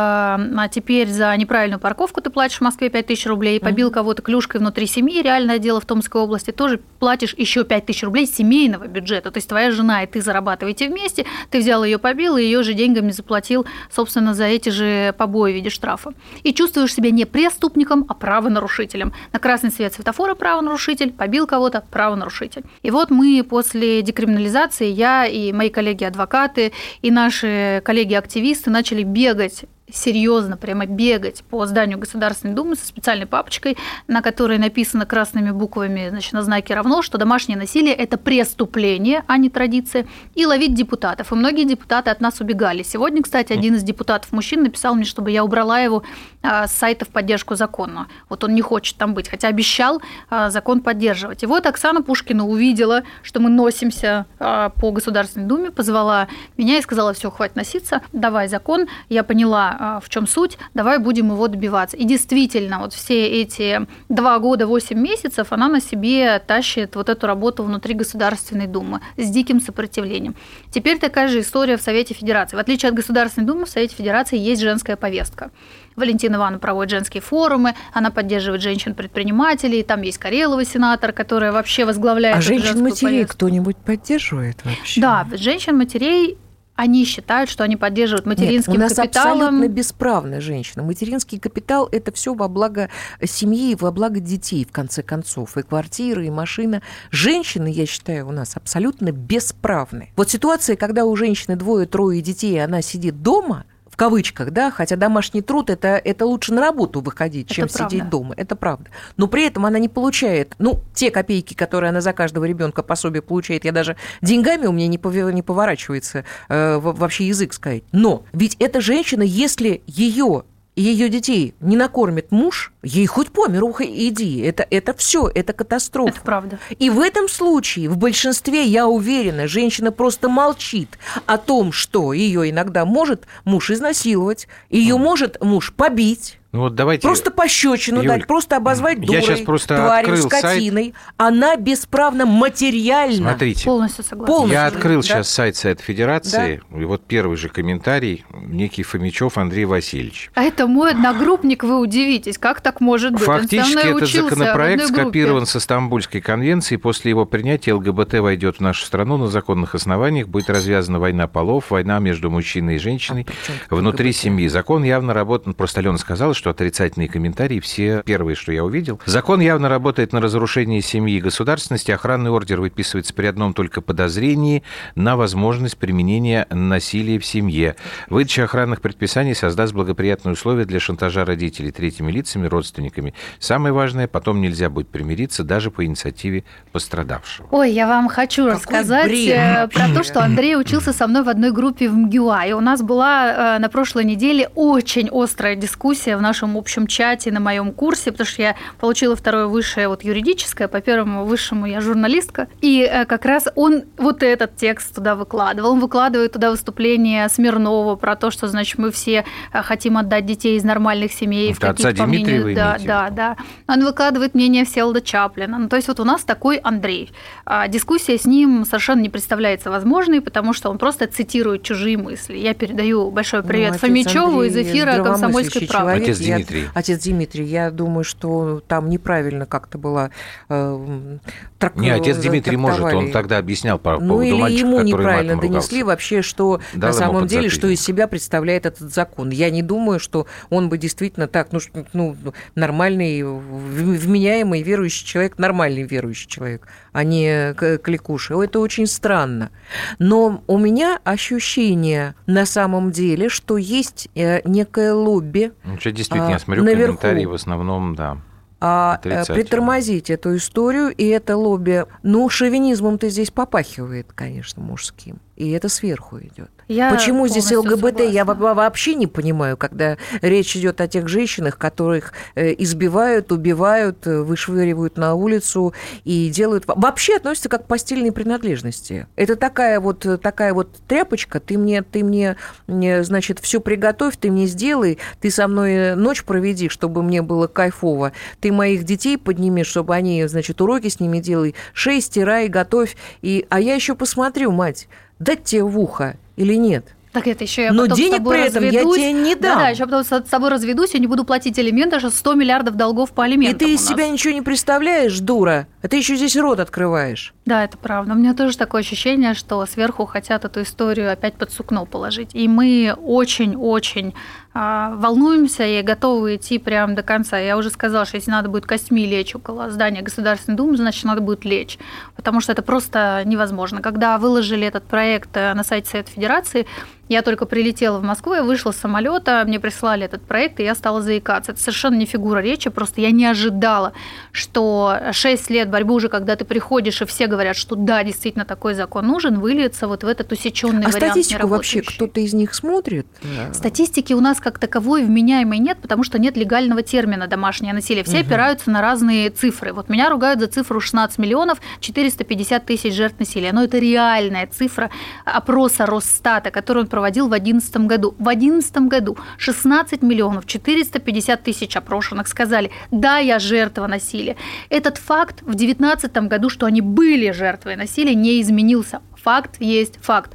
Speaker 3: а теперь за неправильную парковку ты платишь в Москве 5000 рублей, побил кого-то клюшкой внутри семьи, реальное дело в Томской области, тоже платишь еще 5000 рублей семейного бюджета. То есть твоя жена и ты зарабатываете вместе, ты взял ее побил и ее же деньгами заплатил, собственно, за эти же побои в виде штрафа. И чувствуешь себя не преступником, а правонарушителем. На красный свет светофора правонарушитель, побил кого-то правонарушитель. И вот мы после декриминализации, я и мои коллеги-адвокаты, и наши коллеги-активисты начали бегать серьезно прямо бегать по зданию Государственной Думы со специальной папочкой, на которой написано красными буквами значит, на знаке равно, что домашнее насилие – это преступление, а не традиция, и ловить депутатов. И многие депутаты от нас убегали. Сегодня, кстати, один из депутатов мужчин написал мне, чтобы я убрала его а, с сайта в поддержку закона. Вот он не хочет там быть, хотя обещал а, закон поддерживать. И вот Оксана Пушкина увидела, что мы носимся а, по Государственной Думе, позвала меня и сказала, все, хватит носиться, давай закон. Я поняла, а, в чем суть, давай будем его добиваться. И действительно, вот все эти два года, восемь месяцев она на себе тащит вот эту работу внутри Государственной Думы с диким сопротивлением. Теперь такая же история в Совете Федерации. В отличие от Государственной Думы, в Совете Федерации есть женская повестка. Валентина Ивановна проводит женские форумы, она поддерживает женщин-предпринимателей, там есть Карелова, сенатор, которая вообще возглавляет
Speaker 2: А женщин-матерей кто-нибудь поддерживает вообще?
Speaker 3: Да, женщин-матерей они считают, что они поддерживают материнским
Speaker 2: Нет, у нас
Speaker 3: капиталом.
Speaker 2: абсолютно бесправная женщина. Материнский капитал – это все во благо семьи, во благо детей, в конце концов. И квартира, и машина. Женщины, я считаю, у нас абсолютно бесправны. Вот ситуация, когда у женщины двое-трое детей, и она сидит дома – кавычках, да, хотя домашний труд это, это лучше на работу выходить,
Speaker 3: Это
Speaker 2: чем
Speaker 3: правда.
Speaker 2: сидеть дома. Это правда. Но при этом она не получает, ну, те копейки, которые она за каждого ребенка пособие получает, я даже деньгами у меня не, пове- не поворачивается э, во- вообще язык сказать. Но ведь эта женщина, если ее ее детей не накормит муж, ей хоть по миру иди. Это, это все, это катастрофа.
Speaker 3: Это правда.
Speaker 2: И в этом случае, в большинстве, я уверена, женщина просто молчит о том, что ее иногда может муж изнасиловать, ее может муж побить.
Speaker 1: Ну вот давайте...
Speaker 2: Просто пощечину
Speaker 1: Юль,
Speaker 2: дать, просто обозвать
Speaker 1: я
Speaker 2: дурой,
Speaker 1: щас просто
Speaker 2: тварью,
Speaker 1: открыл сайт.
Speaker 2: скотиной. Она бесправна материально.
Speaker 1: Смотрите.
Speaker 3: Полностью согласна.
Speaker 2: Полностью.
Speaker 1: Я открыл
Speaker 2: Да.
Speaker 1: сейчас сайт Совета Федерации, и вот первый же комментарий, некий Фомичев Андрей Васильевич.
Speaker 3: А это мой одногруппник, вы удивитесь, как так может быть?
Speaker 1: Фактически этот
Speaker 3: учился в
Speaker 1: законопроект скопирован со Стамбульской конвенции. После его принятия ЛГБТ войдет в нашу страну на законных основаниях. Будет развязана война полов, война между мужчиной и женщиной
Speaker 2: А
Speaker 1: внутри
Speaker 2: ЛГБТ?
Speaker 1: семьи. Закон явно работает. Просто Алена сказала, что отрицательные комментарии все первые, что я увидел. Закон явно работает на разрушение семьи и государственности. Охранный ордер выписывается при одном только подозрении на возможность применения насилия в семье. Выдача охранных предписаний создаст благоприятные условия для шантажа родителей третьими лицами, родственниками. Самое важное, потом нельзя будет примириться даже по инициативе пострадавшего.
Speaker 3: Ой, я вам хочу
Speaker 2: Какой
Speaker 3: рассказать
Speaker 2: бред.
Speaker 3: э, про то, что Андрей учился со мной в одной группе в МГУА. И у нас была э, на прошлой неделе очень острая дискуссия в нашем общем чате, на моем курсе, потому что я получила второе высшее вот юридическое, по первому высшему я журналистка, и э, как раз он вот этот текст туда выкладывал. Он выкладывает туда выступление Смирнова про то, что, значит, мы все э, хотим отдать детей из нормальных семей.
Speaker 1: Это отца Дмитрия вы
Speaker 3: Да,
Speaker 1: имеете в
Speaker 3: да, да. Он выкладывает мнение Всеволода Чаплина. Ну, то есть вот у нас такой Андрей. А Дискуссия с ним совершенно не представляется возможной, потому что он просто цитирует чужие мысли. Я передаю большой привет
Speaker 2: Ну,
Speaker 3: Фомичеву
Speaker 2: Андрей
Speaker 3: из эфира «Комсомольской правды».
Speaker 1: Отец
Speaker 2: Я-
Speaker 1: Дмитрий.
Speaker 2: Отец Дмитрий, я думаю, что там неправильно как-то было э, трак-
Speaker 1: Не, отец Дмитрий может, он тогда объяснял по
Speaker 2: Ну
Speaker 1: поводу
Speaker 2: или
Speaker 1: мальчика,
Speaker 2: ему неправильно донесли вообще, что
Speaker 1: Дал
Speaker 2: на самом деле, что из себя представляет этот закон. Я не думаю, что он бы действительно так, ну, ну нормальный, вменяемый верующий человек, нормальный верующий человек, а не к- кликуша. Это очень странно. Но у меня ощущение на самом деле, что есть э, некое лобби
Speaker 1: Ну, действительно,
Speaker 2: а,
Speaker 1: я смотрю
Speaker 2: наверху.
Speaker 1: комментарии в основном, да.
Speaker 2: а, э, притормозить эту историю, и это лобби, ну, шовинизмом-то здесь попахивает, конечно, мужским. И это сверху идет.
Speaker 3: Я
Speaker 2: Почему здесь ЛГБТ, я
Speaker 3: согласна.
Speaker 2: во- вообще не понимаю, когда речь идет о тех женщинах, которых э, избивают, убивают, э, вышвыривают на улицу и делают... Вообще относятся как к постельной принадлежности. Это такая вот, э, такая вот тряпочка, ты мне, ты мне, значит, все приготовь, ты мне сделай, ты со мной ночь проведи, чтобы мне было кайфово, ты моих детей подними, чтобы они, значит, уроки с ними делай, шей, стирай, готовь, и... а я еще посмотрю, мать, дать тебе в ухо или нет?
Speaker 3: Так это еще я
Speaker 2: Но
Speaker 3: потом
Speaker 2: денег
Speaker 3: с тобой
Speaker 2: при этом я
Speaker 3: разведусь.
Speaker 2: тебе не
Speaker 3: Да,
Speaker 2: дам.
Speaker 3: да, еще потом с тобой разведусь и не буду платить алименты, что 100 миллиардов долгов по
Speaker 2: И
Speaker 3: алиментам
Speaker 2: ты из себя ничего не представляешь, дура. А ты еще здесь рот открываешь.
Speaker 3: Да, это правда. У меня тоже такое ощущение, что сверху хотят эту историю опять под сукно положить. И мы очень-очень волнуемся и готовы идти прямо до конца. Я уже сказала, что если надо будет костьми лечь около здания Государственной Думы, значит, надо будет лечь. Потому что это просто невозможно. Когда выложили этот проект э, на сайте Совета Федерации, я только прилетела в Москву, я вышла с самолета, мне прислали этот проект, и я стала заикаться. Это совершенно не фигура речи, просто я не ожидала, что 6 лет борьбы уже, когда ты приходишь, и все говорят, что да, действительно такой закон нужен, выльется вот в этот усеченный
Speaker 2: а
Speaker 3: вариант
Speaker 2: статистику вообще кто-то из них смотрит?
Speaker 3: Статистики у нас как таковой вменяемой нет, потому что нет легального термина домашнее насилие. Все
Speaker 2: Мгм.
Speaker 3: опираются на разные цифры. Вот меня ругают за цифру 16 миллионов 450 тысяч жертв насилия. Но это реальная цифра опроса Росстата, который он проводил в 2011 году. В 2011 году 16 миллионов 450 тысяч опрошенных сказали, да, я жертва насилия. Этот факт в 2019 году, что они были жертвой насилия, не изменился. Факт есть факт.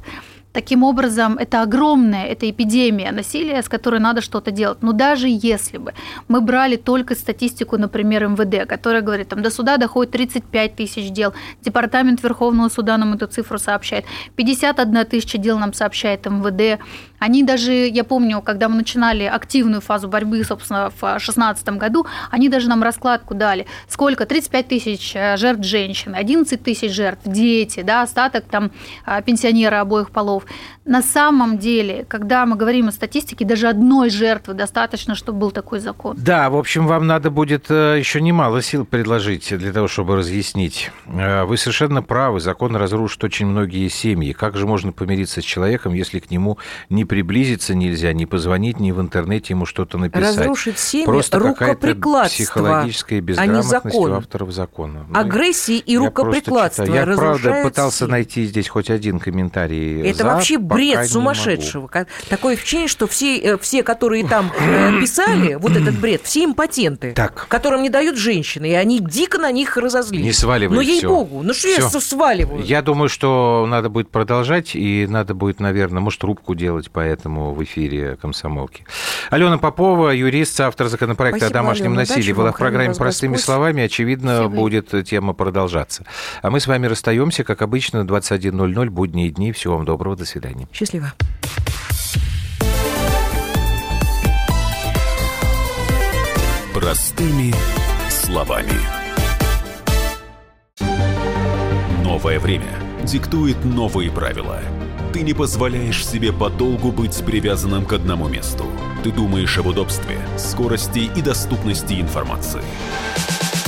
Speaker 3: Таким образом, это огромная, это эпидемия насилия, с которой надо что-то делать. Но даже если бы мы брали только статистику, например, МВД, которая говорит, там до суда доходит 35 тысяч дел, Департамент Верховного суда нам эту цифру сообщает, 51 тысяча дел нам сообщает МВД. Они даже, я помню, когда мы начинали активную фазу борьбы, собственно, в 2016 году, они даже нам раскладку дали. Сколько? 35 тысяч э, жертв женщин, 11 тысяч жертв дети, да, остаток там э, пенсионеры обоих полов. На самом деле, когда мы говорим о статистике, даже одной жертвы достаточно, чтобы был такой закон.
Speaker 1: Да, в общем, вам надо будет э, еще немало сил предложить для того, чтобы разъяснить. Э, Вы совершенно правы, закон разрушит очень многие семьи. Как же можно помириться с человеком, если к нему не приблизиться нельзя, не позвонить, ни в интернете ему что-то написать?
Speaker 2: Разрушить семьи
Speaker 1: Просто
Speaker 2: рукоприкладство,
Speaker 1: психологическая
Speaker 2: а не
Speaker 1: безграмотность у
Speaker 2: закон.
Speaker 1: авторов закона. Ну,
Speaker 2: Агрессии и
Speaker 1: я просто. Я, правда, пытался
Speaker 2: семьи.
Speaker 1: найти здесь хоть один комментарий
Speaker 2: Это
Speaker 1: за,
Speaker 2: вообще бред сумасшедшего. Такое ощущение, что все, э, все которые там э, писали, вот этот бред, все импотенты,
Speaker 1: Так.
Speaker 2: которым не дают женщины, и они дико на них разозлились.
Speaker 1: Не сваливай
Speaker 2: Ну, ей-богу, ну что я сваливаю?
Speaker 1: Я думаю, что надо будет продолжать, и надо будет, наверное, может, трубку делать поэтому в эфире комсомолки. Алена Попова, юрист, автор законопроекта
Speaker 2: Спасибо,
Speaker 1: о домашнем
Speaker 2: Алена.
Speaker 1: насилии,
Speaker 2: Удачи
Speaker 1: была в программе «Простыми
Speaker 2: Господь».
Speaker 1: словами». Очевидно,
Speaker 3: Спасибо.
Speaker 1: будет тема продолжаться. А мы с вами расстаемся, как обычно, 21.00, будние дни. Всего вам доброго, до свидания.
Speaker 2: Счастливо.
Speaker 4: Простыми словами. Новое время диктует новые правила. Ты не позволяешь себе подолгу быть привязанным к одному месту. Ты думаешь об удобстве, скорости и доступности информации.